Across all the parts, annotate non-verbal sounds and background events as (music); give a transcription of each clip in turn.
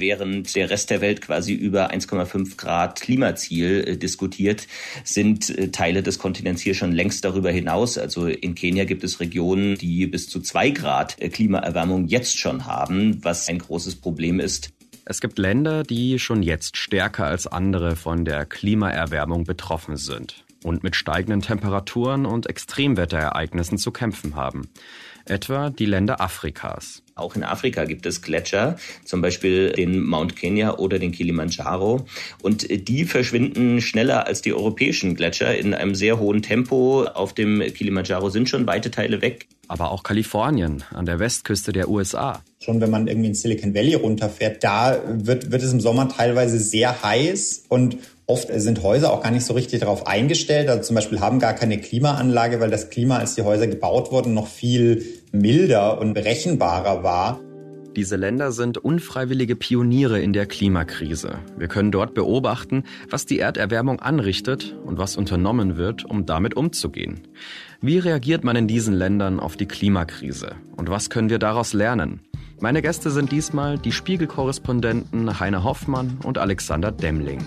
Während der Rest der Welt quasi über 1,5 Grad Klimaziel äh, diskutiert, sind äh, Teile des Kontinents hier schon längst darüber hinaus. Also in Kenia gibt es Regionen, die bis zu zwei Grad äh, Klimaerwärmung jetzt schon haben, was ein großes Problem ist. Es gibt Länder, die schon jetzt stärker als andere von der Klimaerwärmung betroffen sind und mit steigenden Temperaturen und Extremwetterereignissen zu kämpfen haben. Etwa die Länder Afrikas. Auch in Afrika gibt es Gletscher, zum Beispiel den Mount Kenya oder den Kilimanjaro. Und die verschwinden schneller als die europäischen Gletscher in einem sehr hohen Tempo. Auf dem Kilimanjaro sind schon weite Teile weg. Aber auch Kalifornien an der Westküste der USA. Schon wenn man irgendwie in Silicon Valley runterfährt, da wird, wird es im Sommer teilweise sehr heiß und Oft sind Häuser auch gar nicht so richtig darauf eingestellt. Also zum Beispiel haben gar keine Klimaanlage, weil das Klima, als die Häuser gebaut wurden, noch viel milder und berechenbarer war. Diese Länder sind unfreiwillige Pioniere in der Klimakrise. Wir können dort beobachten, was die Erderwärmung anrichtet und was unternommen wird, um damit umzugehen. Wie reagiert man in diesen Ländern auf die Klimakrise und was können wir daraus lernen? Meine Gäste sind diesmal die Spiegelkorrespondenten Heiner Hoffmann und Alexander Demling.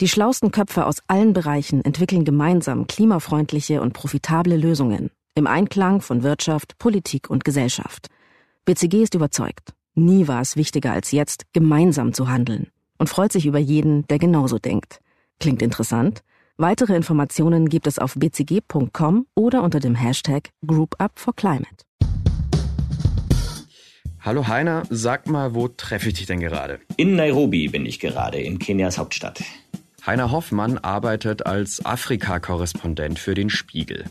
die schlausten Köpfe aus allen Bereichen entwickeln gemeinsam klimafreundliche und profitable Lösungen im Einklang von Wirtschaft, Politik und Gesellschaft. BCG ist überzeugt, nie war es wichtiger als jetzt, gemeinsam zu handeln und freut sich über jeden, der genauso denkt. Klingt interessant? Weitere Informationen gibt es auf bcg.com oder unter dem Hashtag GroupUpForClimate. Hallo Heiner, sag mal, wo treffe ich dich denn gerade? In Nairobi bin ich gerade, in Kenias Hauptstadt. Heiner Hoffmann arbeitet als Afrika-Korrespondent für den Spiegel.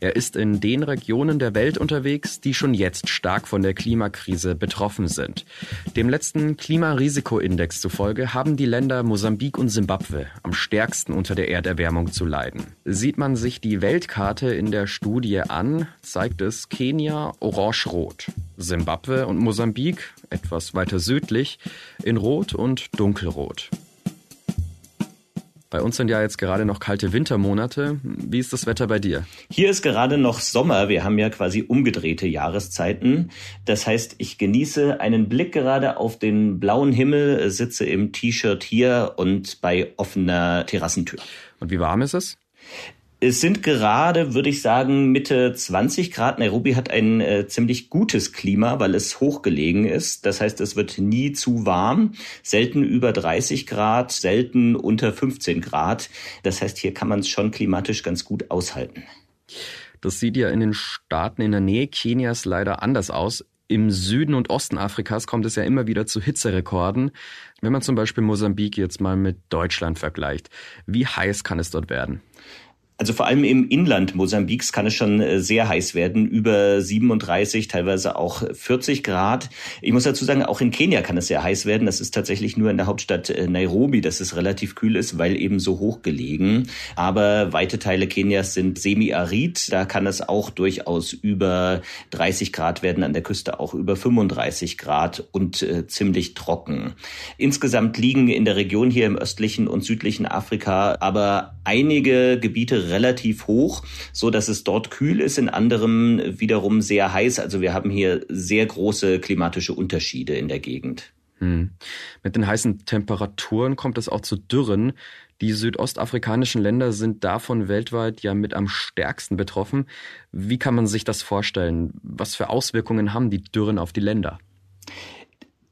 Er ist in den Regionen der Welt unterwegs, die schon jetzt stark von der Klimakrise betroffen sind. Dem letzten Klimarisikoindex zufolge haben die Länder Mosambik und Simbabwe am stärksten unter der Erderwärmung zu leiden. Sieht man sich die Weltkarte in der Studie an, zeigt es Kenia orange-rot, Simbabwe und Mosambik etwas weiter südlich in rot und dunkelrot. Bei uns sind ja jetzt gerade noch kalte Wintermonate. Wie ist das Wetter bei dir? Hier ist gerade noch Sommer. Wir haben ja quasi umgedrehte Jahreszeiten. Das heißt, ich genieße einen Blick gerade auf den blauen Himmel, sitze im T-Shirt hier und bei offener Terrassentür. Und wie warm ist es? Es sind gerade, würde ich sagen, Mitte 20 Grad. Nairobi hat ein äh, ziemlich gutes Klima, weil es hochgelegen ist. Das heißt, es wird nie zu warm, selten über 30 Grad, selten unter 15 Grad. Das heißt, hier kann man es schon klimatisch ganz gut aushalten. Das sieht ja in den Staaten in der Nähe Kenias leider anders aus. Im Süden und Osten Afrikas kommt es ja immer wieder zu Hitzerekorden. Wenn man zum Beispiel Mosambik jetzt mal mit Deutschland vergleicht, wie heiß kann es dort werden? Also vor allem im Inland Mosambiks kann es schon äh, sehr heiß werden, über 37, teilweise auch 40 Grad. Ich muss dazu sagen, auch in Kenia kann es sehr heiß werden. Das ist tatsächlich nur in der Hauptstadt äh, Nairobi, dass es relativ kühl ist, weil eben so hoch gelegen. Aber weite Teile Kenias sind semi-arid. Da kann es auch durchaus über 30 Grad werden, an der Küste auch über 35 Grad und äh, ziemlich trocken. Insgesamt liegen in der Region hier im östlichen und südlichen Afrika aber einige Gebiete relativ hoch, so dass es dort kühl ist, in anderem wiederum sehr heiß. Also wir haben hier sehr große klimatische Unterschiede in der Gegend. Hm. Mit den heißen Temperaturen kommt es auch zu Dürren. Die südostafrikanischen Länder sind davon weltweit ja mit am stärksten betroffen. Wie kann man sich das vorstellen? Was für Auswirkungen haben die Dürren auf die Länder?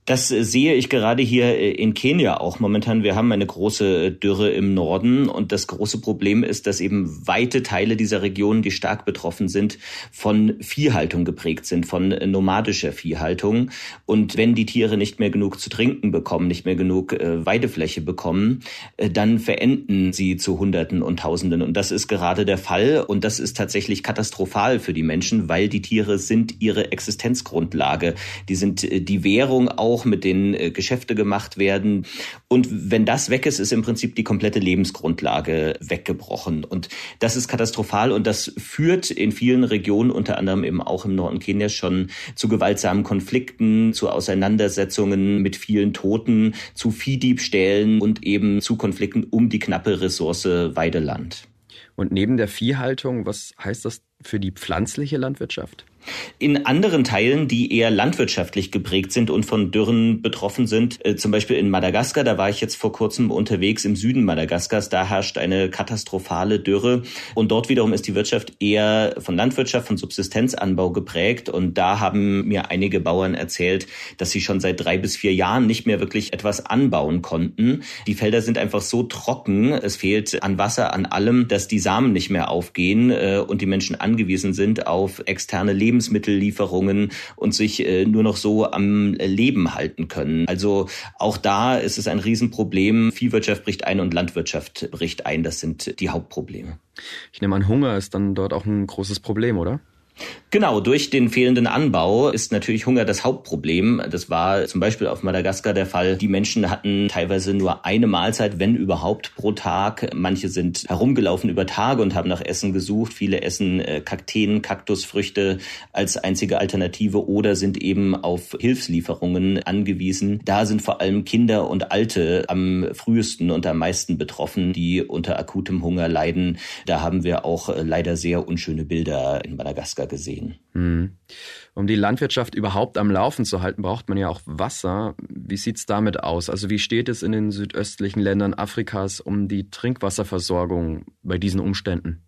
Das äh, sehe ich gerade hier äh, in Kenia auch momentan. Wir haben eine große Dürre im Norden und das große Problem ist, dass eben weite Teile dieser Region, die stark betroffen sind, von Viehhaltung geprägt sind, von nomadischer Viehhaltung. Und wenn die Tiere nicht mehr genug zu trinken bekommen, nicht mehr genug äh, Weidefläche bekommen, dann verenden sie zu Hunderten und Tausenden. Und das ist gerade der Fall. Und das ist tatsächlich katastrophal für die Menschen, weil die Tiere sind ihre Existenzgrundlage. Die sind die Währung auch auch, mit denen äh, Geschäfte gemacht werden. Und wenn das weg ist, ist im Prinzip die komplette Lebensgrundlage weggebrochen. Und das ist katastrophal und das führt in vielen Regionen, unter anderem eben auch im Norden Kenias, schon zu gewaltsamen Konflikten, zu Auseinandersetzungen mit vielen Toten, zu Viehdiebstählen und eben zu Konflikten um die knappe Ressource Weideland. Und neben der Viehhaltung, was heißt das für die pflanzliche Landwirtschaft? In anderen Teilen, die eher landwirtschaftlich geprägt sind und von Dürren betroffen sind, äh, zum Beispiel in Madagaskar, da war ich jetzt vor kurzem unterwegs im Süden Madagaskars, da herrscht eine katastrophale Dürre. Und dort wiederum ist die Wirtschaft eher von Landwirtschaft, von Subsistenzanbau geprägt. Und da haben mir einige Bauern erzählt, dass sie schon seit drei bis vier Jahren nicht mehr wirklich etwas anbauen konnten. Die Felder sind einfach so trocken, es fehlt an Wasser, an allem, dass die Samen nicht mehr aufgehen äh, und die Menschen angewiesen sind auf externe Lebensmittel Lebensmittellieferungen und sich äh, nur noch so am Leben halten können. Also auch da ist es ein Riesenproblem. Viehwirtschaft bricht ein und Landwirtschaft bricht ein. Das sind die Hauptprobleme. Ich nehme an, Hunger ist dann dort auch ein großes Problem, oder? Genau, durch den fehlenden Anbau ist natürlich Hunger das Hauptproblem. Das war zum Beispiel auf Madagaskar der Fall. Die Menschen hatten teilweise nur eine Mahlzeit, wenn überhaupt, pro Tag. Manche sind herumgelaufen über Tage und haben nach Essen gesucht. Viele essen äh, Kakteen, Kaktusfrüchte als einzige Alternative oder sind eben auf Hilfslieferungen angewiesen. Da sind vor allem Kinder und Alte am frühesten und am meisten betroffen, die unter akutem Hunger leiden. Da haben wir auch äh, leider sehr unschöne Bilder in Madagaskar Alaska gesehen. Mhm. Um die Landwirtschaft überhaupt am Laufen zu halten, braucht man ja auch Wasser. Wie sieht es damit aus? Also wie steht es in den südöstlichen Ländern Afrikas um die Trinkwasserversorgung bei diesen Umständen?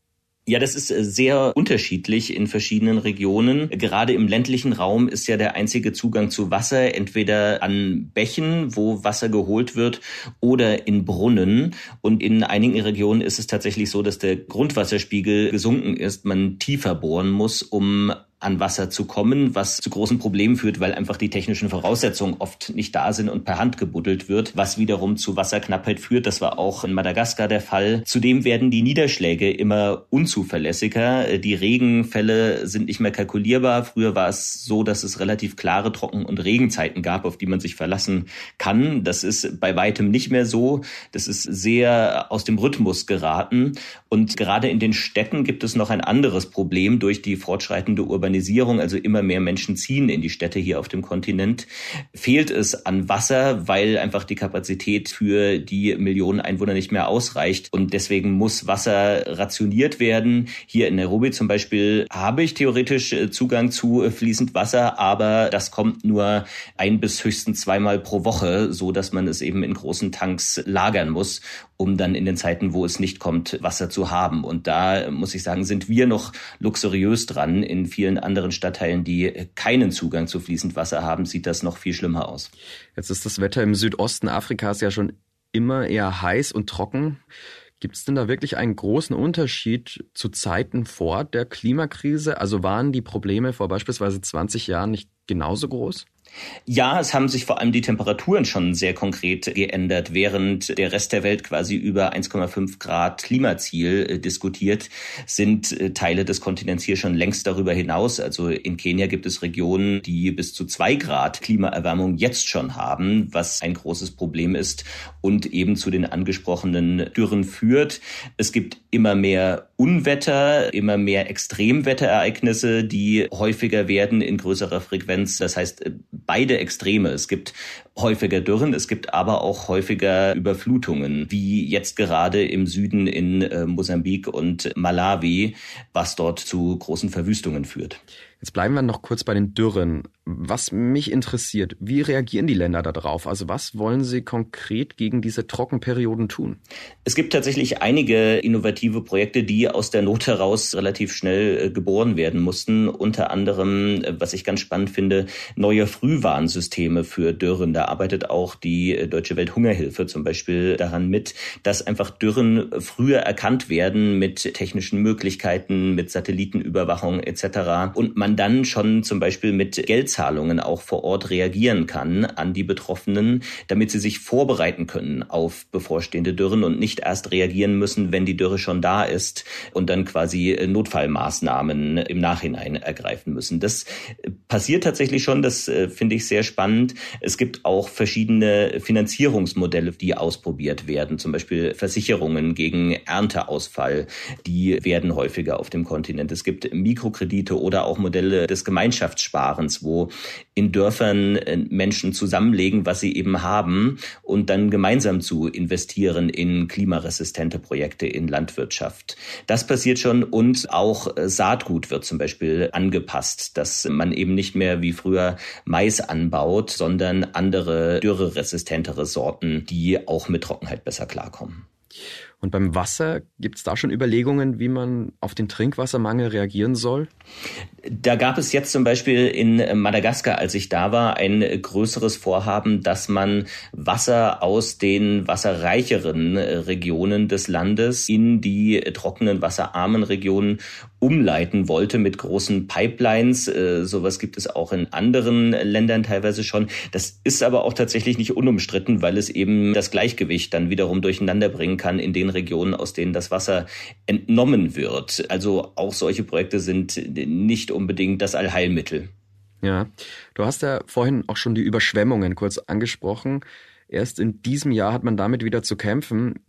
Ja, das ist äh, sehr unterschiedlich in verschiedenen Regionen. Gerade im ländlichen Raum ist ja der einzige Zugang zu Wasser entweder an Bächen, wo Wasser geholt wird, oder in Brunnen. Und in einigen Regionen ist es tatsächlich so, dass der Grundwasserspiegel gesunken ist, man tiefer bohren muss, um an Wasser zu kommen, was zu großen Problemen führt, weil einfach die technischen Voraussetzungen oft nicht da sind und per Hand gebuddelt wird, was wiederum zu Wasserknappheit führt. Das war auch in Madagaskar der Fall. Zudem werden die Niederschläge immer unzuverlässiger. Die Regenfälle sind nicht mehr kalkulierbar. Früher war es so, dass es relativ klare Trocken- und Regenzeiten gab, auf die man sich verlassen kann. Das ist bei weitem nicht mehr so. Das ist sehr aus dem Rhythmus geraten. Und gerade in den Städten gibt es noch ein anderes Problem durch die fortschreitende Urbanisierung also immer mehr Menschen ziehen in die Städte hier auf dem Kontinent, fehlt es an Wasser, weil einfach die Kapazität für die Millionen Einwohner nicht mehr ausreicht. Und deswegen muss Wasser rationiert werden. Hier in Nairobi zum Beispiel habe ich theoretisch äh, Zugang zu äh, fließend Wasser, aber das kommt nur ein bis höchstens zweimal pro Woche, so dass man es eben in großen Tanks lagern muss, um dann in den Zeiten, wo es nicht kommt, Wasser zu haben. Und da muss ich sagen, sind wir noch luxuriös dran. In vielen anderen Stadtteilen, die keinen Zugang zu fließend Wasser haben, sieht das noch viel schlimmer aus. Jetzt ist das Wetter im Südosten Afrikas ja schon immer eher heiß und trocken. Gibt es denn da wirklich einen großen Unterschied zu Zeiten vor der Klimakrise? Also waren die Probleme vor beispielsweise 20 Jahren nicht genauso groß? Ja, es haben sich vor allem die Temperaturen schon sehr konkret geändert. Während der Rest der Welt quasi über 1,5 Grad Klimaziel äh, diskutiert, sind äh, Teile des Kontinents hier schon längst darüber hinaus. Also in Kenia gibt es Regionen, die bis zu zwei Grad Klimaerwärmung jetzt schon haben, was ein großes Problem ist und eben zu den angesprochenen Dürren führt. Es gibt immer mehr Unwetter, immer mehr Extremwetterereignisse, die häufiger werden in größerer Frequenz. Das heißt, äh, beide Extreme. Es gibt häufiger Dürren, es gibt aber auch häufiger Überflutungen, wie jetzt gerade im Süden in äh, Mosambik und Malawi, was dort zu großen Verwüstungen führt. Jetzt bleiben wir noch kurz bei den Dürren. Was mich interessiert, wie reagieren die Länder darauf? Also was wollen sie konkret gegen diese Trockenperioden tun? Es gibt tatsächlich einige innovative Projekte, die aus der Not heraus relativ schnell äh, geboren werden mussten. Unter anderem, äh, was ich ganz spannend finde, neue Frühwarnsysteme für Dürren. Da arbeitet auch die äh, Deutsche Welthungerhilfe zum Beispiel daran mit, dass einfach Dürren früher erkannt werden mit technischen Möglichkeiten, mit Satellitenüberwachung etc. Und man dann schon zum Beispiel mit Geldzahlungen auch vor Ort reagieren kann an die Betroffenen, damit sie sich vorbereiten können auf bevorstehende Dürren und nicht erst reagieren müssen, wenn die Dürre schon da ist und dann quasi Notfallmaßnahmen im Nachhinein ergreifen müssen. Das passiert tatsächlich schon, das äh, finde ich sehr spannend. Es gibt auch verschiedene Finanzierungsmodelle, die ausprobiert werden, zum Beispiel Versicherungen gegen Ernteausfall, die werden häufiger auf dem Kontinent. Es gibt Mikrokredite oder auch Modelle Modelle des Gemeinschaftssparens, wo in Dörfern äh, Menschen zusammenlegen, was sie eben haben und dann gemeinsam zu investieren in klimaresistente Projekte in Landwirtschaft. Das passiert schon und auch äh, Saatgut wird zum Beispiel angepasst, dass man eben nicht mehr wie früher Mais anbaut, sondern andere dürreresistentere Sorten, die auch mit Trockenheit besser klarkommen. Und beim Wasser gibt es da schon Überlegungen, wie man auf den Trinkwassermangel reagieren soll? Da gab es jetzt zum Beispiel in Madagaskar, als ich da war, ein größeres Vorhaben, dass man Wasser aus den wasserreicheren Regionen des Landes in die trockenen, wasserarmen Regionen umleiten wollte mit großen Pipelines. Äh, sowas gibt es auch in anderen Ländern teilweise schon. Das ist aber auch tatsächlich nicht unumstritten, weil es eben das Gleichgewicht dann wiederum durcheinander bringen kann in den Regionen, aus denen das Wasser entnommen wird. Also auch solche Projekte sind nicht unbedingt das Allheilmittel. Ja, du hast ja vorhin auch schon die Überschwemmungen kurz angesprochen. Erst in diesem Jahr hat man damit wieder zu kämpfen.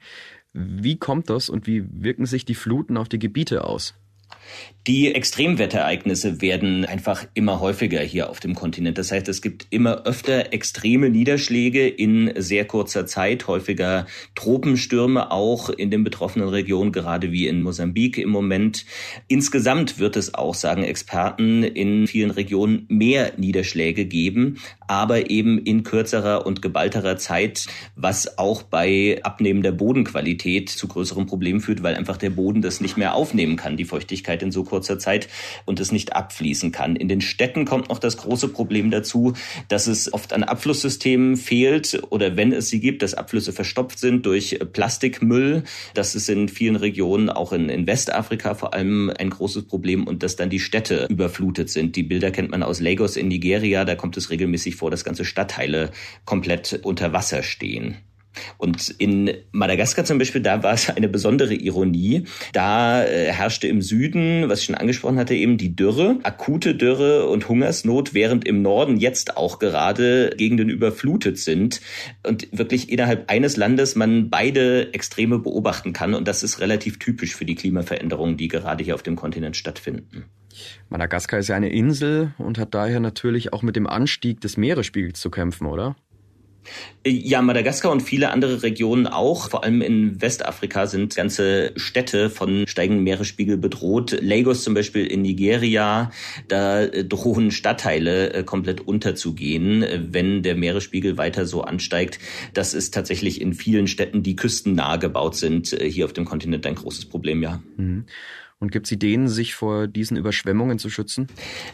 Wie kommt das und wie wirken sich die Fluten auf die Gebiete aus? Die Extremwetterereignisse werden einfach immer häufiger hier auf dem Kontinent. Das heißt, es gibt immer öfter extreme Niederschläge in sehr kurzer Zeit, häufiger Tropenstürme auch in den betroffenen Regionen, gerade wie in Mosambik im Moment. Insgesamt wird es auch, sagen Experten, in vielen Regionen mehr Niederschläge geben, aber eben in kürzerer und geballterer Zeit, was auch bei abnehmender Bodenqualität zu größeren Problemen führt, weil einfach der Boden das nicht mehr aufnehmen kann, die Feuchtigkeit in so kurzer Zeit und es nicht abfließen kann. In den Städten kommt noch das große Problem dazu, dass es oft an Abflusssystemen fehlt oder wenn es sie gibt, dass Abflüsse verstopft sind durch Plastikmüll. Das ist in vielen Regionen, auch in, in Westafrika vor allem ein großes Problem und dass dann die Städte überflutet sind. Die Bilder kennt man aus Lagos in Nigeria, da kommt es regelmäßig vor, dass ganze Stadtteile komplett unter Wasser stehen. Und in Madagaskar zum Beispiel, da war es eine besondere Ironie. Da äh, herrschte im Süden, was ich schon angesprochen hatte, eben die Dürre, akute Dürre und Hungersnot, während im Norden jetzt auch gerade Gegenden überflutet sind und wirklich innerhalb eines Landes man beide Extreme beobachten kann. Und das ist relativ typisch für die Klimaveränderungen, die gerade hier auf dem Kontinent stattfinden. Madagaskar ist ja eine Insel und hat daher natürlich auch mit dem Anstieg des Meeresspiegels zu kämpfen, oder? Ja, Madagaskar und viele andere Regionen auch. Vor allem in Westafrika sind ganze Städte von steigendem Meeresspiegel bedroht. Lagos zum Beispiel in Nigeria, da äh, drohen Stadtteile äh, komplett unterzugehen, äh, wenn der Meeresspiegel weiter so ansteigt. Das ist tatsächlich in vielen Städten, die küstennah gebaut sind, hier auf dem Kontinent ein großes Problem, ja. Mhm. Und gibt es Ideen, sich vor diesen Überschwemmungen zu schützen?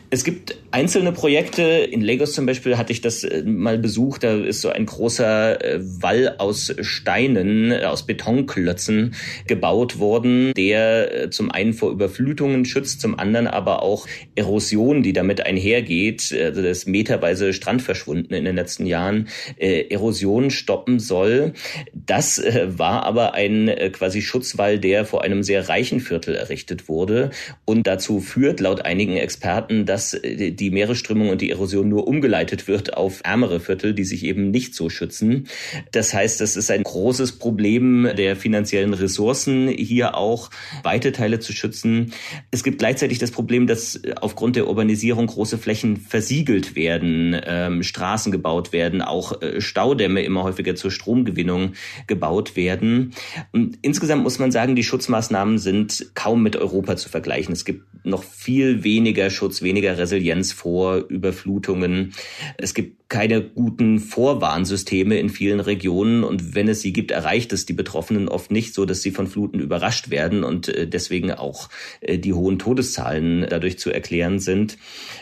Es gibt einzelne Projekte. In Lagos zum Beispiel hatte ich das äh, mal besucht. Da ist so ein großer äh, Wall aus Steinen, äh, aus Betonklötzen gebaut worden, der zum einen vor Überflutungen schützt, zum anderen aber auch Erosion, die damit einhergeht. Also das meterweise Strand verschwunden in den letzten Jahren, Erosion stoppen soll. Das war aber ein quasi Schutzwall, der vor einem sehr reichen Viertel errichtet errichtet wurde und dazu führt laut einigen Experten, dass äh, die Meeresströmung und die Erosion nur umgeleitet wird auf ärmere Viertel, die sich eben nicht so schützen. Das heißt, das ist ein großes Problem der finanziellen Ressourcen, hier auch weite Teile zu schützen. Es gibt gleichzeitig das Problem, dass aufgrund der Urbanisierung große Flächen versiegelt werden, ähm, Straßen gebaut werden, auch äh, Staudämme immer häufiger zur Stromgewinnung gebaut werden. Und insgesamt muss man sagen, die Schutzmaßnahmen sind kaum mit Europa zu vergleichen. Es gibt noch viel weniger Schutz, weniger Resilienz vor Überflutungen. Es gibt keine guten Vorwarnsysteme in vielen Regionen und wenn es sie gibt, erreicht es die Betroffenen oft nicht so, dass sie von Fluten überrascht werden und äh, deswegen auch äh, die hohen Todeszahlen dadurch zu erklären sind.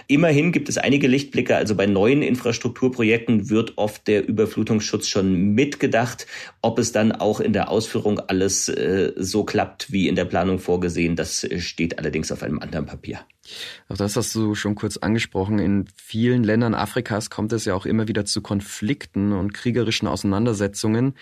Immerhin gibt es einige Lichtblicke, also bei neuen Infrastrukturprojekten wird oft der Überflutungsschutz schon mitgedacht. Ob es dann auch in der Ausführung alles äh, so klappt wie in der Planung vorgesehen, das steht allerdings auf einem anderen Papier. Auch das hast du schon kurz angesprochen. In vielen Ländern Afrikas kommt es ja auch immer wieder zu Konflikten und kriegerischen Auseinandersetzungen.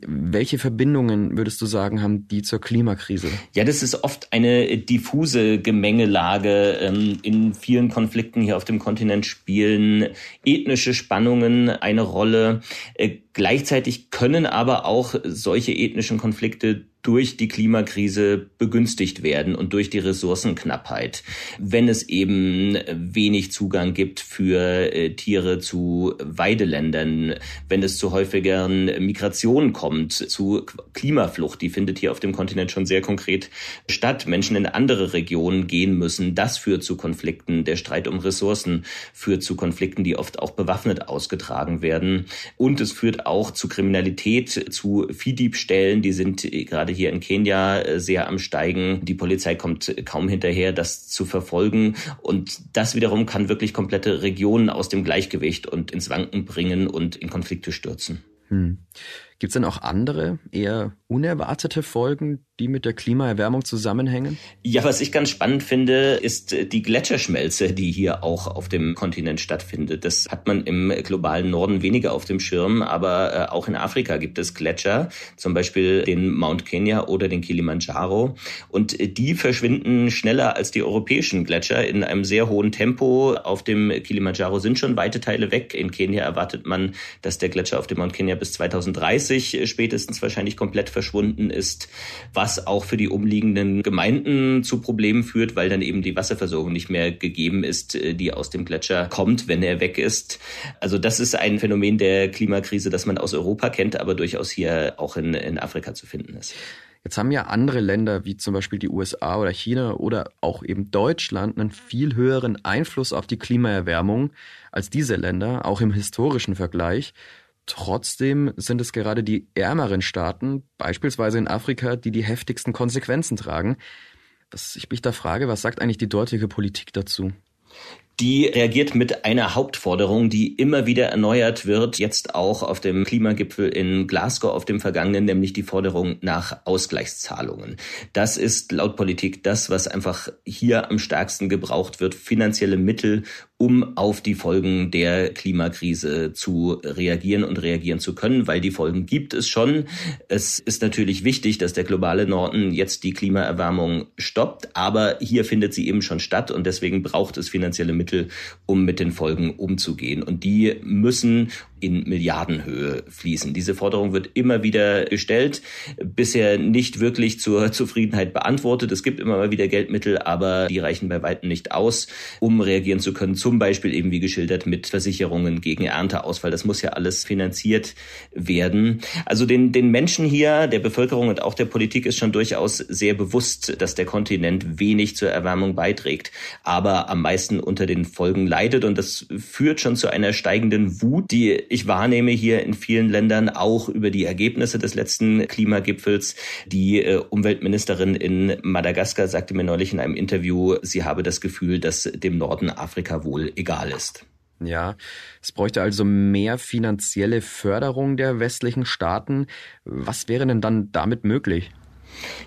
Welche Verbindungen würdest du sagen, haben die zur Klimakrise? Ja, das ist oft eine diffuse Gemengelage. Ähm, in vielen Konflikten hier auf dem Kontinent spielen ethnische Spannungen eine Rolle. Äh, gleichzeitig können aber auch solche ethnischen Konflikte durch die Klimakrise begünstigt werden und durch die Ressourcenknappheit. Wenn es eben wenig Zugang gibt für äh, Tiere zu Weideländern, wenn es zu häufigeren Migrationen kommt, zu Klimaflucht, die findet hier auf dem Kontinent schon sehr konkret statt. Menschen in andere Regionen gehen müssen. Das führt zu Konflikten. Der Streit um Ressourcen führt zu Konflikten, die oft auch bewaffnet ausgetragen werden. Und es führt auch zu Kriminalität, zu Viehdiebstählen. Die sind gerade hier in Kenia äh, sehr am Steigen. Die Polizei kommt kaum hinterher, das zu verfolgen. Und das wiederum kann wirklich komplette Regionen aus dem Gleichgewicht und ins Wanken bringen und in Konflikte stürzen. Hm. Gibt es denn auch andere, eher unerwartete Folgen, die mit der Klimaerwärmung zusammenhängen? Ja, was ich ganz spannend finde, ist die Gletscherschmelze, die hier auch auf dem Kontinent stattfindet. Das hat man im globalen Norden weniger auf dem Schirm, aber äh, auch in Afrika gibt es Gletscher, zum Beispiel den Mount Kenya oder den Kilimanjaro. Und die verschwinden schneller als die europäischen Gletscher in einem sehr hohen Tempo. Auf dem Kilimanjaro sind schon weite Teile weg. In Kenia erwartet man, dass der Gletscher auf dem Mount Kenya bis 2030 spätestens wahrscheinlich komplett verschwunden ist. Was was auch für die umliegenden Gemeinden zu Problemen führt, weil dann eben die Wasserversorgung nicht mehr gegeben ist, äh, die aus dem Gletscher kommt, wenn er weg ist. Also das ist ein Phänomen der Klimakrise, das man aus Europa kennt, aber durchaus hier auch in, in Afrika zu finden ist. Jetzt haben ja andere Länder wie zum Beispiel die USA oder China oder auch eben Deutschland einen viel höheren Einfluss auf die Klimaerwärmung als diese Länder, auch im historischen Vergleich. Trotzdem sind es gerade die ärmeren Staaten, beispielsweise in Afrika, die die heftigsten Konsequenzen tragen. Was ich mich da frage, was sagt eigentlich die dortige Politik dazu? die reagiert mit einer Hauptforderung, die immer wieder erneuert wird, jetzt auch auf dem Klimagipfel in Glasgow auf dem vergangenen, nämlich die Forderung nach Ausgleichszahlungen. Das ist laut Politik das, was einfach hier am stärksten gebraucht wird, finanzielle Mittel, um auf die Folgen der Klimakrise zu reagieren und reagieren zu können, weil die Folgen gibt es schon. Es ist natürlich wichtig, dass der globale Norden jetzt die Klimaerwärmung stoppt, aber hier findet sie eben schon statt und deswegen braucht es finanzielle Mittel, um mit den Folgen umzugehen. Und die müssen in Milliardenhöhe fließen. Diese Forderung wird immer wieder gestellt, bisher nicht wirklich zur (laughs) Zufriedenheit beantwortet. Es gibt immer mal wieder Geldmittel, aber die reichen bei weitem nicht aus, um reagieren zu können. Zum Beispiel eben wie geschildert mit Versicherungen gegen Ernteausfall. Das muss ja alles finanziert werden. Also den, den Menschen hier, der Bevölkerung und auch der Politik ist schon durchaus sehr bewusst, dass der Kontinent wenig zur Erwärmung beiträgt, aber am meisten unter den Folgen leidet. Und das führt schon zu einer steigenden Wut, die ich wahrnehme hier in vielen Ländern auch über die Ergebnisse des letzten Klimagipfels. Die äh, Umweltministerin in Madagaskar sagte mir neulich in einem Interview, sie habe das Gefühl, dass dem Norden Afrika wohl egal ist. Ja, es bräuchte also mehr finanzielle Förderung der westlichen Staaten. Was wäre denn dann damit möglich?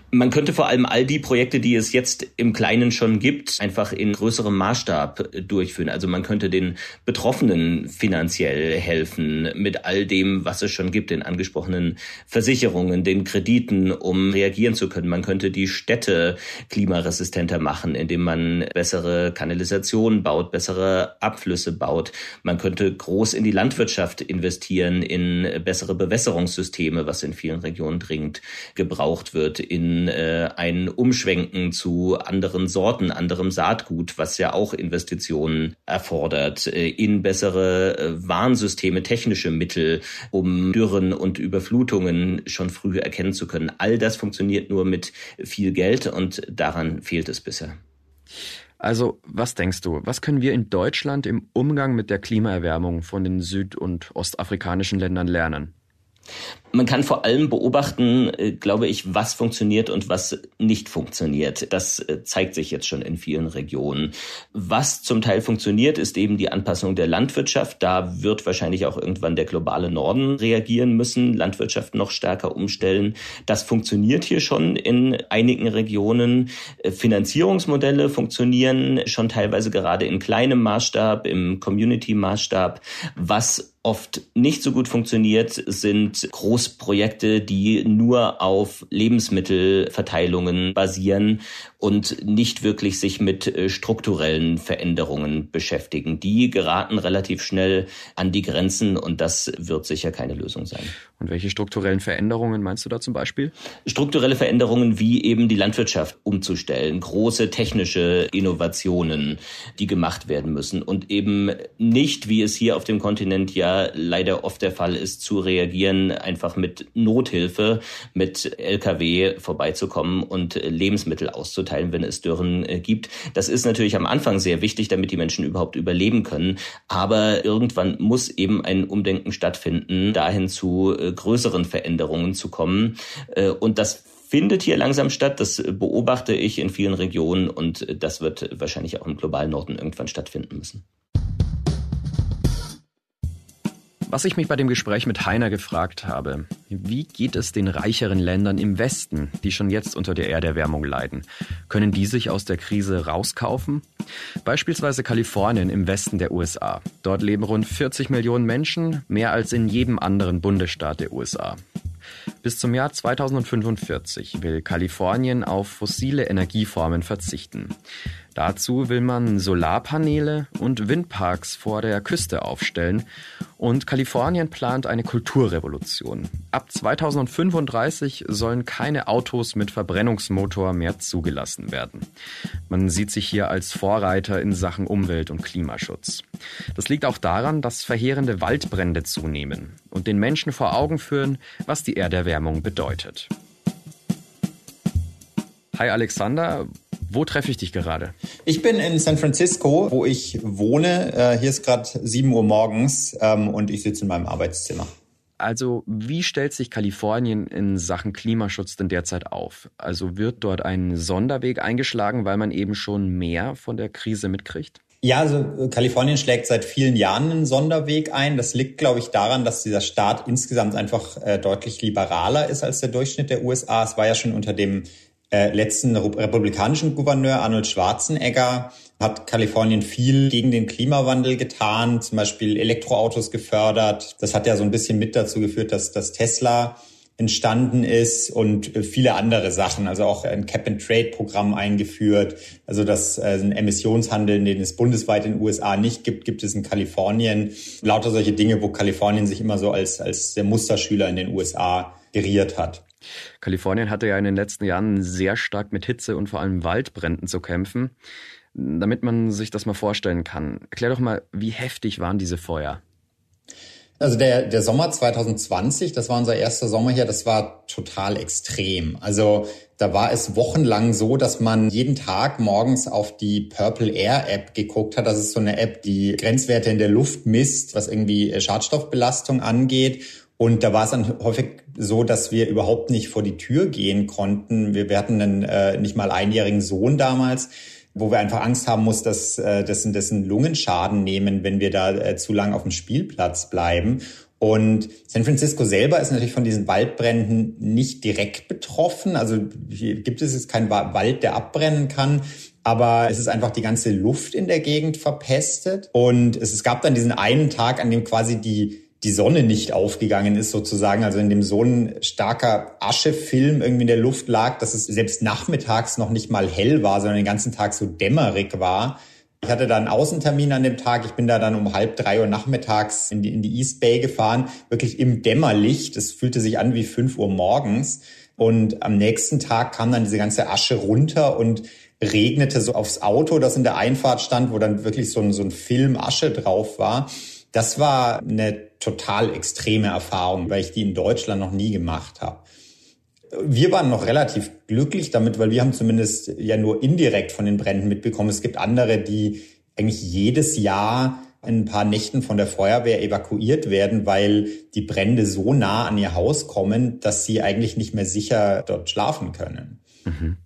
Man könnte vor allem all die Projekte, die es jetzt im Kleinen schon gibt, einfach in größerem Maßstab durchführen. Also man könnte den Betroffenen finanziell helfen mit all dem, was es schon gibt, den angesprochenen Versicherungen, den Krediten, um reagieren zu können. Man könnte die Städte klimaresistenter machen, indem man bessere Kanalisationen baut, bessere Abflüsse baut. Man könnte groß in die Landwirtschaft investieren, in bessere Bewässerungssysteme, was in vielen Regionen dringend gebraucht wird, in äh, ein Umschwenken zu anderen Sorten, anderem Saatgut, was ja auch Investitionen erfordert, äh, in bessere äh, Warnsysteme, technische Mittel, um Dürren und Überflutungen schon früh erkennen zu können. All das funktioniert nur mit viel Geld und daran fehlt es bisher. Also, was denkst du, was können wir in Deutschland im Umgang mit der Klimaerwärmung von den süd- und ostafrikanischen Ländern lernen? Man kann vor allem beobachten, äh, glaube ich, was funktioniert und was nicht funktioniert. Das äh, zeigt sich jetzt schon in vielen Regionen. Was zum Teil funktioniert, ist eben die Anpassung der Landwirtschaft. Da wird wahrscheinlich auch irgendwann der globale Norden reagieren müssen, Landwirtschaft noch stärker umstellen. Das funktioniert hier schon in einigen Regionen. Äh, Finanzierungsmodelle funktionieren schon teilweise gerade in kleinem Maßstab, im Community-Maßstab. Was oft nicht so gut funktioniert, sind Großprojekte, die nur auf Lebensmittelverteilungen basieren und nicht wirklich sich mit äh, strukturellen Veränderungen beschäftigen. Die geraten relativ schnell an die Grenzen und das wird sicher keine Lösung sein. Und welche strukturellen Veränderungen meinst du da zum Beispiel? Strukturelle Veränderungen wie eben die Landwirtschaft umzustellen, große technische Innovationen, die gemacht werden müssen und eben nicht, wie es hier auf dem Kontinent ja leider oft der Fall ist, zu reagieren, einfach mit Nothilfe, mit Lkw vorbeizukommen und Lebensmittel auszuteilen mitzuteilen, wenn es Dürren äh, gibt. Das ist natürlich am Anfang sehr wichtig, damit die Menschen überhaupt überleben können. Aber irgendwann muss eben ein Umdenken stattfinden, dahin zu äh, größeren Veränderungen zu kommen. Äh, und das findet hier langsam statt. Das beobachte ich in vielen Regionen und das wird wahrscheinlich auch im globalen Norden irgendwann stattfinden müssen. Was ich mich bei dem Gespräch mit Heiner gefragt habe, wie geht es den reicheren Ländern im Westen, die schon jetzt unter der Erderwärmung leiden? Können die sich aus der Krise rauskaufen? Beispielsweise Kalifornien im Westen der USA. Dort leben rund 40 Millionen Menschen, mehr als in jedem anderen Bundesstaat der USA. Bis zum Jahr 2045 will Kalifornien auf fossile Energieformen verzichten. Dazu will man Solarpaneele und Windparks vor der Küste aufstellen und Kalifornien plant eine Kulturrevolution. Ab 2035 sollen keine Autos mit Verbrennungsmotor mehr zugelassen werden. Man sieht sich hier als Vorreiter in Sachen Umwelt- und Klimaschutz. Das liegt auch daran, dass verheerende Waldbrände zunehmen und den Menschen vor Augen führen, was die Erderwärmung bedeutet. Hi Alexander, wo treffe ich dich gerade? Ich bin in San Francisco, wo ich wohne. Äh, hier ist gerade 7 Uhr morgens ähm, und ich sitze in meinem Arbeitszimmer. Also wie stellt sich Kalifornien in Sachen Klimaschutz denn derzeit auf? Also wird dort ein Sonderweg eingeschlagen, weil man eben schon mehr von der Krise mitkriegt? Ja, also äh, Kalifornien schlägt seit vielen Jahren einen Sonderweg ein. Das liegt, glaube ich, daran, dass dieser Staat insgesamt einfach äh, deutlich liberaler ist als der Durchschnitt der USA. Es war ja schon unter dem äh, letzten republikanischen Gouverneur Arnold Schwarzenegger hat Kalifornien viel gegen den Klimawandel getan, zum Beispiel Elektroautos gefördert. Das hat ja so ein bisschen mit dazu geführt, dass, dass Tesla entstanden ist und viele andere Sachen, also auch ein Cap-and-Trade-Programm eingeführt. Also das äh, ein Emissionshandel, den es bundesweit in den USA nicht gibt, gibt es in Kalifornien. Lauter solche Dinge, wo Kalifornien sich immer so als, als der Musterschüler in den USA geriert hat. Kalifornien hatte ja in den letzten Jahren sehr stark mit Hitze und vor allem Waldbränden zu kämpfen. Damit man sich das mal vorstellen kann, erklär doch mal, wie heftig waren diese Feuer? Also der, der Sommer 2020, das war unser erster Sommer hier, das war total extrem. Also da war es wochenlang so, dass man jeden Tag morgens auf die Purple Air App geguckt hat. Das ist so eine App, die Grenzwerte in der Luft misst, was irgendwie Schadstoffbelastung angeht. Und da war es dann häufig so, dass wir überhaupt nicht vor die Tür gehen konnten. Wir, wir hatten einen äh, nicht mal einjährigen Sohn damals, wo wir einfach Angst haben muss, dass äh, dessen, dessen Lungenschaden nehmen, wenn wir da äh, zu lang auf dem Spielplatz bleiben. Und San Francisco selber ist natürlich von diesen Waldbränden nicht direkt betroffen. Also hier gibt es jetzt keinen Wald, der abbrennen kann. Aber es ist einfach die ganze Luft in der Gegend verpestet. Und es, es gab dann diesen einen Tag, an dem quasi die die Sonne nicht aufgegangen ist sozusagen, also in dem so ein starker Aschefilm irgendwie in der Luft lag, dass es selbst nachmittags noch nicht mal hell war, sondern den ganzen Tag so dämmerig war. Ich hatte da einen Außentermin an dem Tag. Ich bin da dann um halb drei Uhr nachmittags in die, in die East Bay gefahren, wirklich im Dämmerlicht. Es fühlte sich an wie fünf Uhr morgens. Und am nächsten Tag kam dann diese ganze Asche runter und regnete so aufs Auto, das in der Einfahrt stand, wo dann wirklich so ein, so ein Film Asche drauf war. Das war eine total extreme Erfahrung, weil ich die in Deutschland noch nie gemacht habe. Wir waren noch relativ glücklich damit, weil wir haben zumindest ja nur indirekt von den Bränden mitbekommen. Es gibt andere, die eigentlich jedes Jahr in ein paar Nächten von der Feuerwehr evakuiert werden, weil die Brände so nah an ihr Haus kommen, dass sie eigentlich nicht mehr sicher dort schlafen können. Mhm.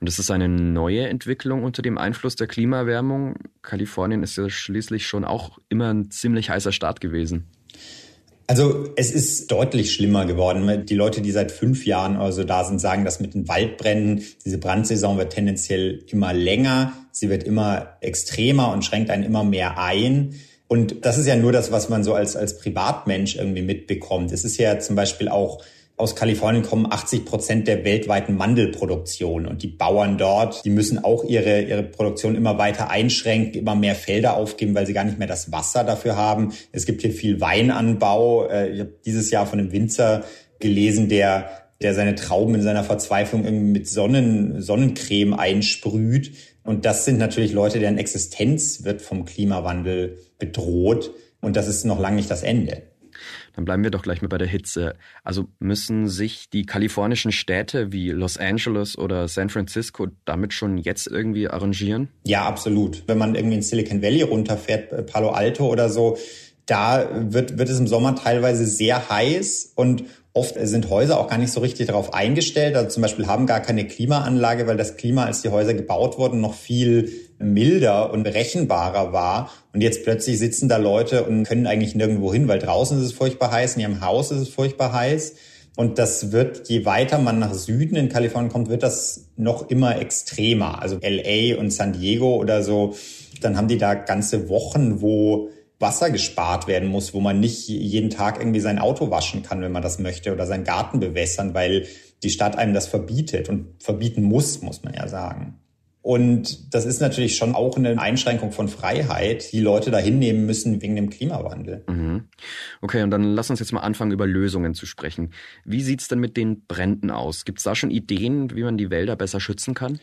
Und das ist eine neue Entwicklung unter dem Einfluss der Klimaerwärmung. Kalifornien ist ja schließlich schon auch immer ein ziemlich heißer Staat gewesen. Also es ist deutlich schlimmer geworden. Die Leute, die seit fünf Jahren oder so da sind, sagen, dass mit den Waldbränden, diese Brandsaison wird tendenziell immer länger, sie wird immer extremer und schränkt einen immer mehr ein. Und das ist ja nur das, was man so als, als Privatmensch irgendwie mitbekommt. Es ist ja zum Beispiel auch aus Kalifornien kommen 80 Prozent der weltweiten Mandelproduktion und die Bauern dort, die müssen auch ihre, ihre Produktion immer weiter einschränken, immer mehr Felder aufgeben, weil sie gar nicht mehr das Wasser dafür haben. Es gibt hier viel Weinanbau. Äh, ich habe dieses Jahr von einem Winzer gelesen, der der seine Trauben in seiner Verzweiflung irgendwie mit Sonnen, Sonnencreme einsprüht. Und das sind natürlich Leute, deren Existenz wird vom Klimawandel bedroht. Und das ist noch lange nicht das Ende. Dann bleiben wir doch gleich mal bei der Hitze. Also müssen sich die kalifornischen Städte wie Los Angeles oder San Francisco damit schon jetzt irgendwie arrangieren? Ja, absolut. Wenn man irgendwie in Silicon Valley runterfährt, äh, Palo Alto oder so, da wird, wird es im Sommer teilweise sehr heiß und Oft sind Häuser auch gar nicht so richtig darauf eingestellt. Also zum Beispiel haben gar keine Klimaanlage, weil das Klima, als die Häuser gebaut wurden, noch viel milder und berechenbarer war. Und jetzt plötzlich sitzen da Leute und können eigentlich nirgendwo hin, weil draußen ist es furchtbar heiß, in ihrem Haus ist es furchtbar heiß. Und das wird, je weiter man nach Süden in Kalifornien kommt, wird das noch immer extremer. Also LA und San Diego oder so, dann haben die da ganze Wochen, wo Wasser gespart werden muss, wo man nicht jeden Tag irgendwie sein Auto waschen kann, wenn man das möchte, oder seinen Garten bewässern, weil die Stadt einem das verbietet und verbieten muss, muss man ja sagen. Und das ist natürlich schon auch eine Einschränkung von Freiheit, die Leute da hinnehmen müssen wegen dem Klimawandel. Mhm. Okay, und dann lass uns jetzt mal anfangen, über Lösungen zu sprechen. Wie sieht's denn mit den Bränden aus? Gibt es da schon Ideen, wie man die Wälder besser schützen kann?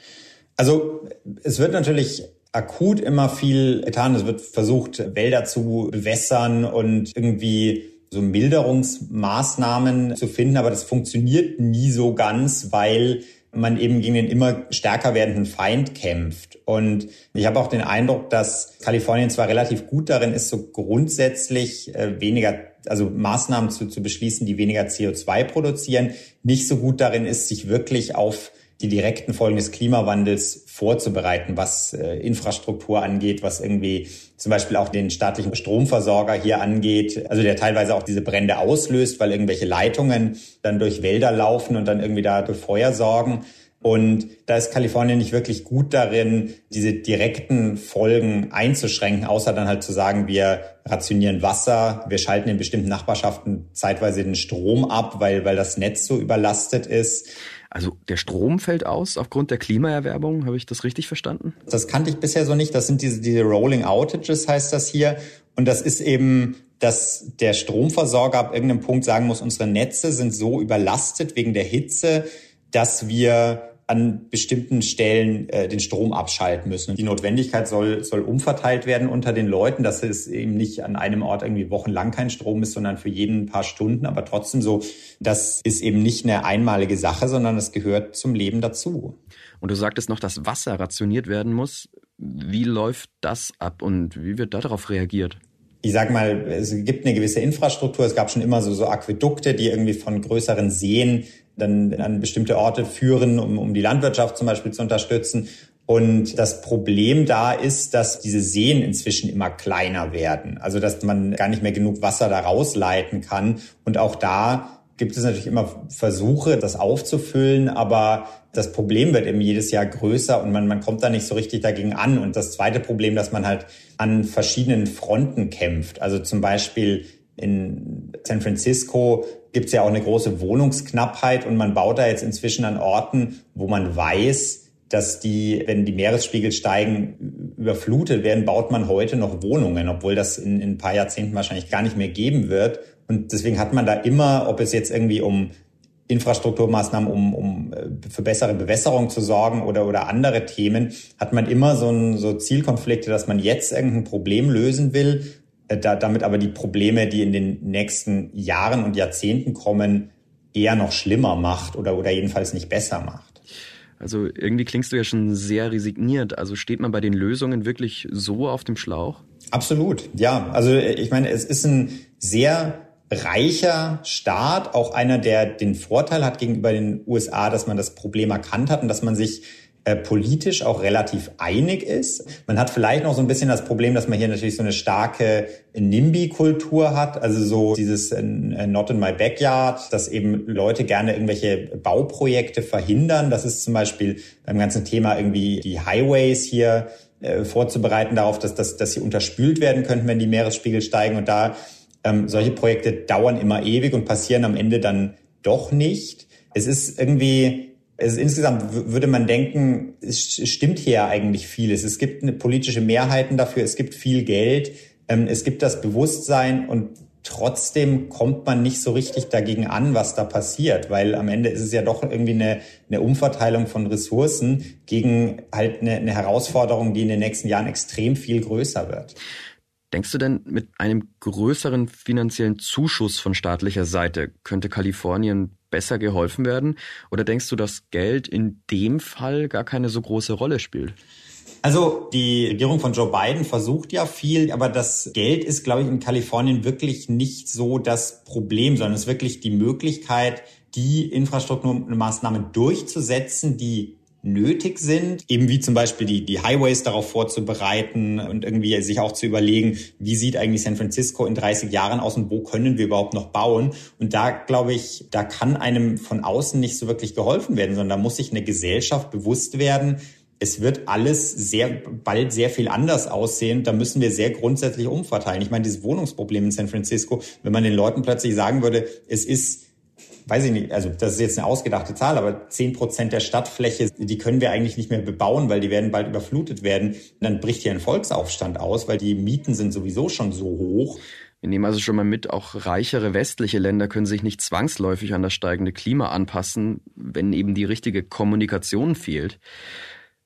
Also es wird natürlich akut immer viel getan. Es wird versucht, Wälder zu bewässern und irgendwie so Milderungsmaßnahmen zu finden, aber das funktioniert nie so ganz, weil man eben gegen den immer stärker werdenden Feind kämpft. Und ich habe auch den Eindruck, dass Kalifornien zwar relativ gut darin ist, so grundsätzlich äh, weniger, also Maßnahmen zu, zu beschließen, die weniger CO2 produzieren, nicht so gut darin ist, sich wirklich auf die direkten Folgen des Klimawandels vorzubereiten, was äh, Infrastruktur angeht, was irgendwie zum Beispiel auch den staatlichen Stromversorger hier angeht, also der teilweise auch diese Brände auslöst, weil irgendwelche Leitungen dann durch Wälder laufen und dann irgendwie da für Feuer sorgen. Und da ist Kalifornien nicht wirklich gut darin, diese direkten Folgen einzuschränken, außer dann halt zu sagen, wir rationieren Wasser, wir schalten in bestimmten Nachbarschaften zeitweise den Strom ab, weil, weil das Netz so überlastet ist. Also der Strom fällt aus aufgrund der Klimaerwerbung, habe ich das richtig verstanden? Das kannte ich bisher so nicht. Das sind diese, diese Rolling Outages, heißt das hier. Und das ist eben, dass der Stromversorger ab irgendeinem Punkt sagen muss, unsere Netze sind so überlastet wegen der Hitze, dass wir an bestimmten Stellen äh, den Strom abschalten müssen. Die Notwendigkeit soll, soll umverteilt werden unter den Leuten, dass es eben nicht an einem Ort irgendwie wochenlang kein Strom ist, sondern für jeden paar Stunden. Aber trotzdem so, das ist eben nicht eine einmalige Sache, sondern es gehört zum Leben dazu. Und du sagtest noch, dass Wasser rationiert werden muss. Wie läuft das ab und wie wird darauf reagiert? ich sag mal, es gibt eine gewisse Infrastruktur. Es gab schon immer so, so Aquädukte, die irgendwie von größeren Seen dann an bestimmte Orte führen, um, um die Landwirtschaft zum Beispiel zu unterstützen. Und das Problem da ist, dass diese Seen inzwischen immer kleiner werden. Also dass man gar nicht mehr genug Wasser da rausleiten kann. Und auch da gibt es natürlich immer Versuche, das aufzufüllen, aber das Problem wird eben jedes Jahr größer und man, man kommt da nicht so richtig dagegen an. Und das zweite Problem, dass man halt an verschiedenen Fronten kämpft. Also zum Beispiel in San Francisco gibt es ja auch eine große Wohnungsknappheit und man baut da jetzt inzwischen an Orten, wo man weiß, dass die, wenn die Meeresspiegel steigen, überflutet werden, baut man heute noch Wohnungen, obwohl das in, in ein paar Jahrzehnten wahrscheinlich gar nicht mehr geben wird. Und deswegen hat man da immer, ob es jetzt irgendwie um Infrastrukturmaßnahmen, um, um äh, für bessere Bewässerung zu sorgen oder, oder andere Themen, hat man immer so, ein, so Zielkonflikte, dass man jetzt irgendein Problem lösen will da, damit aber die Probleme, die in den nächsten Jahren und Jahrzehnten kommen, eher noch schlimmer macht oder, oder jedenfalls nicht besser macht. Also irgendwie klingst du ja schon sehr resigniert. Also steht man bei den Lösungen wirklich so auf dem Schlauch? Absolut, ja. Also ich meine, es ist ein sehr reicher Staat, auch einer, der den Vorteil hat gegenüber den USA, dass man das Problem erkannt hat und dass man sich äh, politisch auch relativ einig ist. Man hat vielleicht noch so ein bisschen das Problem, dass man hier natürlich so eine starke NIMBY-Kultur hat, also so dieses äh, Not in my backyard, dass eben Leute gerne irgendwelche Bauprojekte verhindern. Das ist zum Beispiel beim ganzen Thema irgendwie die Highways hier äh, vorzubereiten darauf, dass, dass, dass sie unterspült werden könnten, wenn die Meeresspiegel steigen. Und da ähm, solche Projekte dauern immer ewig und passieren am Ende dann doch nicht. Es ist irgendwie also insgesamt würde man denken, es stimmt hier eigentlich vieles. Es gibt eine politische Mehrheiten dafür, es gibt viel Geld, ähm, es gibt das Bewusstsein und trotzdem kommt man nicht so richtig dagegen an, was da passiert, weil am Ende ist es ja doch irgendwie eine, eine Umverteilung von Ressourcen gegen halt eine, eine Herausforderung, die in den nächsten Jahren extrem viel größer wird. Denkst du denn, mit einem größeren finanziellen Zuschuss von staatlicher Seite könnte Kalifornien besser geholfen werden? Oder denkst du, dass Geld in dem Fall gar keine so große Rolle spielt? Also die Regierung von Joe Biden versucht ja viel, aber das Geld ist, glaube ich, in Kalifornien wirklich nicht so das Problem, sondern es ist wirklich die Möglichkeit, die Infrastrukturmaßnahmen durchzusetzen, die nötig sind, eben wie zum Beispiel die, die Highways darauf vorzubereiten und irgendwie sich auch zu überlegen, wie sieht eigentlich San Francisco in 30 Jahren aus und wo können wir überhaupt noch bauen. Und da glaube ich, da kann einem von außen nicht so wirklich geholfen werden, sondern da muss sich eine Gesellschaft bewusst werden, es wird alles sehr bald sehr viel anders aussehen. Da müssen wir sehr grundsätzlich umverteilen. Ich meine, dieses Wohnungsproblem in San Francisco, wenn man den Leuten plötzlich sagen würde, es ist weiß ich nicht, also das ist jetzt eine ausgedachte Zahl, aber zehn Prozent der Stadtfläche, die können wir eigentlich nicht mehr bebauen, weil die werden bald überflutet werden. Und dann bricht hier ein Volksaufstand aus, weil die Mieten sind sowieso schon so hoch. Wir nehmen also schon mal mit, auch reichere westliche Länder können sich nicht zwangsläufig an das steigende Klima anpassen, wenn eben die richtige Kommunikation fehlt.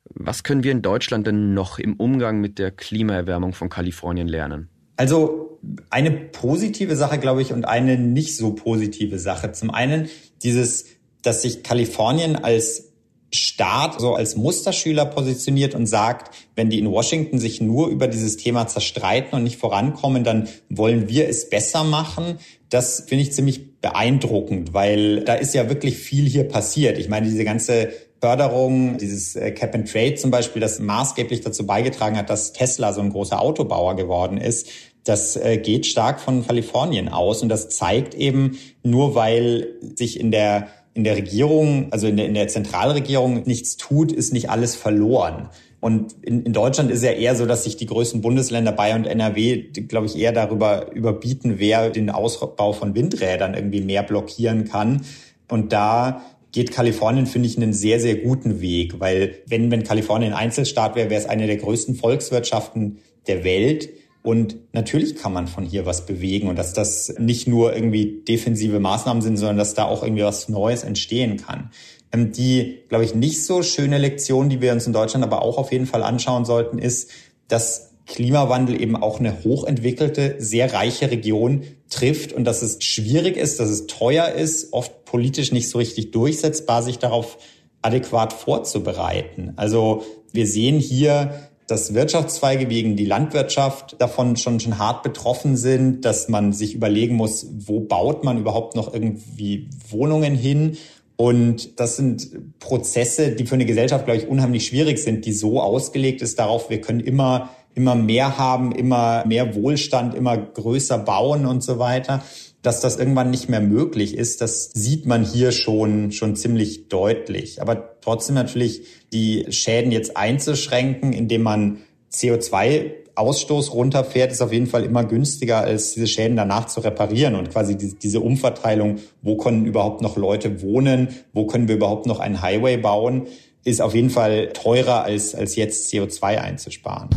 Was können wir in Deutschland denn noch im Umgang mit der Klimaerwärmung von Kalifornien lernen? Also eine positive Sache, glaube ich, und eine nicht so positive Sache. Zum einen dieses, dass sich Kalifornien als Staat so als Musterschüler positioniert und sagt, wenn die in Washington sich nur über dieses Thema zerstreiten und nicht vorankommen, dann wollen wir es besser machen. Das finde ich ziemlich beeindruckend, weil da ist ja wirklich viel hier passiert. Ich meine, diese ganze Förderung, dieses äh, Cap and Trade zum Beispiel, das maßgeblich dazu beigetragen hat, dass Tesla so ein großer Autobauer geworden ist, das äh, geht stark von Kalifornien aus und das zeigt eben nur, weil sich in der in der Regierung, also in der, in der Zentralregierung nichts tut, ist nicht alles verloren. Und in, in Deutschland ist ja eher so, dass sich die größten Bundesländer Bayern und NRW, glaube ich, eher darüber überbieten, wer den Ausbau von Windrädern irgendwie mehr blockieren kann. Und da geht Kalifornien, finde ich, einen sehr, sehr guten Weg, weil wenn, wenn Kalifornien ein Einzelstaat wäre, wäre es eine der größten Volkswirtschaften der Welt. Und natürlich kann man von hier was bewegen und dass das nicht nur irgendwie defensive Maßnahmen sind, sondern dass da auch irgendwie was Neues entstehen kann. Ähm, die, glaube ich, nicht so schöne Lektion, die wir uns in Deutschland aber auch auf jeden Fall anschauen sollten, ist, dass Klimawandel eben auch eine hochentwickelte, sehr reiche Region trifft und dass es schwierig ist, dass es teuer ist, oft politisch nicht so richtig durchsetzbar, sich darauf adäquat vorzubereiten. Also wir sehen hier, dass Wirtschaftszweige wegen die Landwirtschaft davon schon, schon hart betroffen sind, dass man sich überlegen muss, wo baut man überhaupt noch irgendwie Wohnungen hin. Und das sind Prozesse, die für eine Gesellschaft, glaube ich, unheimlich schwierig sind, die so ausgelegt ist darauf, wir können immer, immer mehr haben, immer mehr Wohlstand, immer größer bauen und so weiter dass das irgendwann nicht mehr möglich ist, das sieht man hier schon, schon ziemlich deutlich. Aber trotzdem natürlich die Schäden jetzt einzuschränken, indem man CO2 Ausstoß runterfährt, ist auf jeden Fall immer günstiger, als diese Schäden danach zu reparieren und quasi diese Umverteilung, wo können überhaupt noch Leute wohnen, wo können wir überhaupt noch einen Highway bauen, ist auf jeden Fall teurer, als, als jetzt CO2 einzusparen.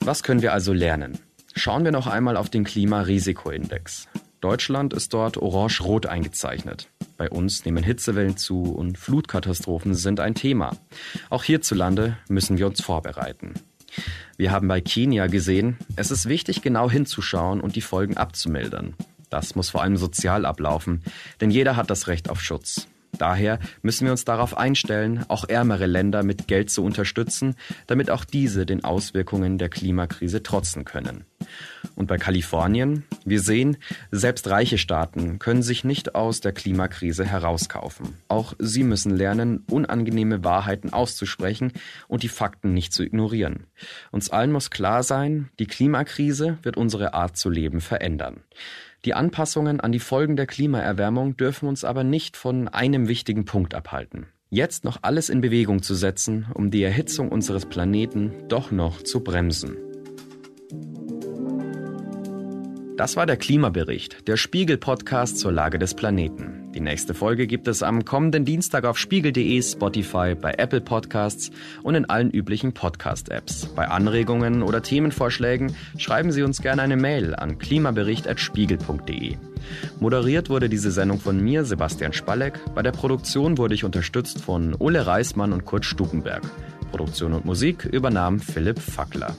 Was können wir also lernen? Schauen wir noch einmal auf den Klimarisikoindex. Deutschland ist dort orange-rot eingezeichnet. Bei uns nehmen Hitzewellen zu und Flutkatastrophen sind ein Thema. Auch hierzulande müssen wir uns vorbereiten. Wir haben bei Kenia gesehen, es ist wichtig, genau hinzuschauen und die Folgen abzumildern. Das muss vor allem sozial ablaufen, denn jeder hat das Recht auf Schutz. Daher müssen wir uns darauf einstellen, auch ärmere Länder mit Geld zu unterstützen, damit auch diese den Auswirkungen der Klimakrise trotzen können. Und bei Kalifornien, wir sehen, selbst reiche Staaten können sich nicht aus der Klimakrise herauskaufen. Auch sie müssen lernen, unangenehme Wahrheiten auszusprechen und die Fakten nicht zu ignorieren. Uns allen muss klar sein, die Klimakrise wird unsere Art zu leben verändern. Die Anpassungen an die Folgen der Klimaerwärmung dürfen uns aber nicht von einem wichtigen Punkt abhalten. Jetzt noch alles in Bewegung zu setzen, um die Erhitzung unseres Planeten doch noch zu bremsen. Das war der Klimabericht, der Spiegel-Podcast zur Lage des Planeten. Die nächste Folge gibt es am kommenden Dienstag auf spiegel.de, Spotify, bei Apple Podcasts und in allen üblichen Podcast-Apps. Bei Anregungen oder Themenvorschlägen schreiben Sie uns gerne eine Mail an klimabericht.spiegel.de. Moderiert wurde diese Sendung von mir, Sebastian Spalleck. Bei der Produktion wurde ich unterstützt von Ole Reismann und Kurt Stukenberg. Produktion und Musik übernahm Philipp Fackler.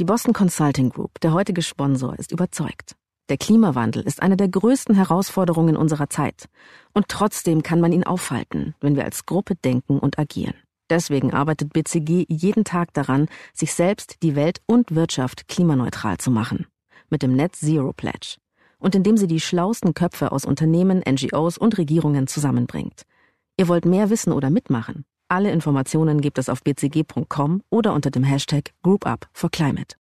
Die Boston Consulting Group, der heutige Sponsor, ist überzeugt. Der Klimawandel ist eine der größten Herausforderungen unserer Zeit. Und trotzdem kann man ihn aufhalten, wenn wir als Gruppe denken und agieren. Deswegen arbeitet BCG jeden Tag daran, sich selbst, die Welt und Wirtschaft klimaneutral zu machen. Mit dem Net Zero Pledge. Und indem sie die schlausten Köpfe aus Unternehmen, NGOs und Regierungen zusammenbringt. Ihr wollt mehr wissen oder mitmachen? Alle Informationen gibt es auf bcg.com oder unter dem Hashtag GroupUp for Climate.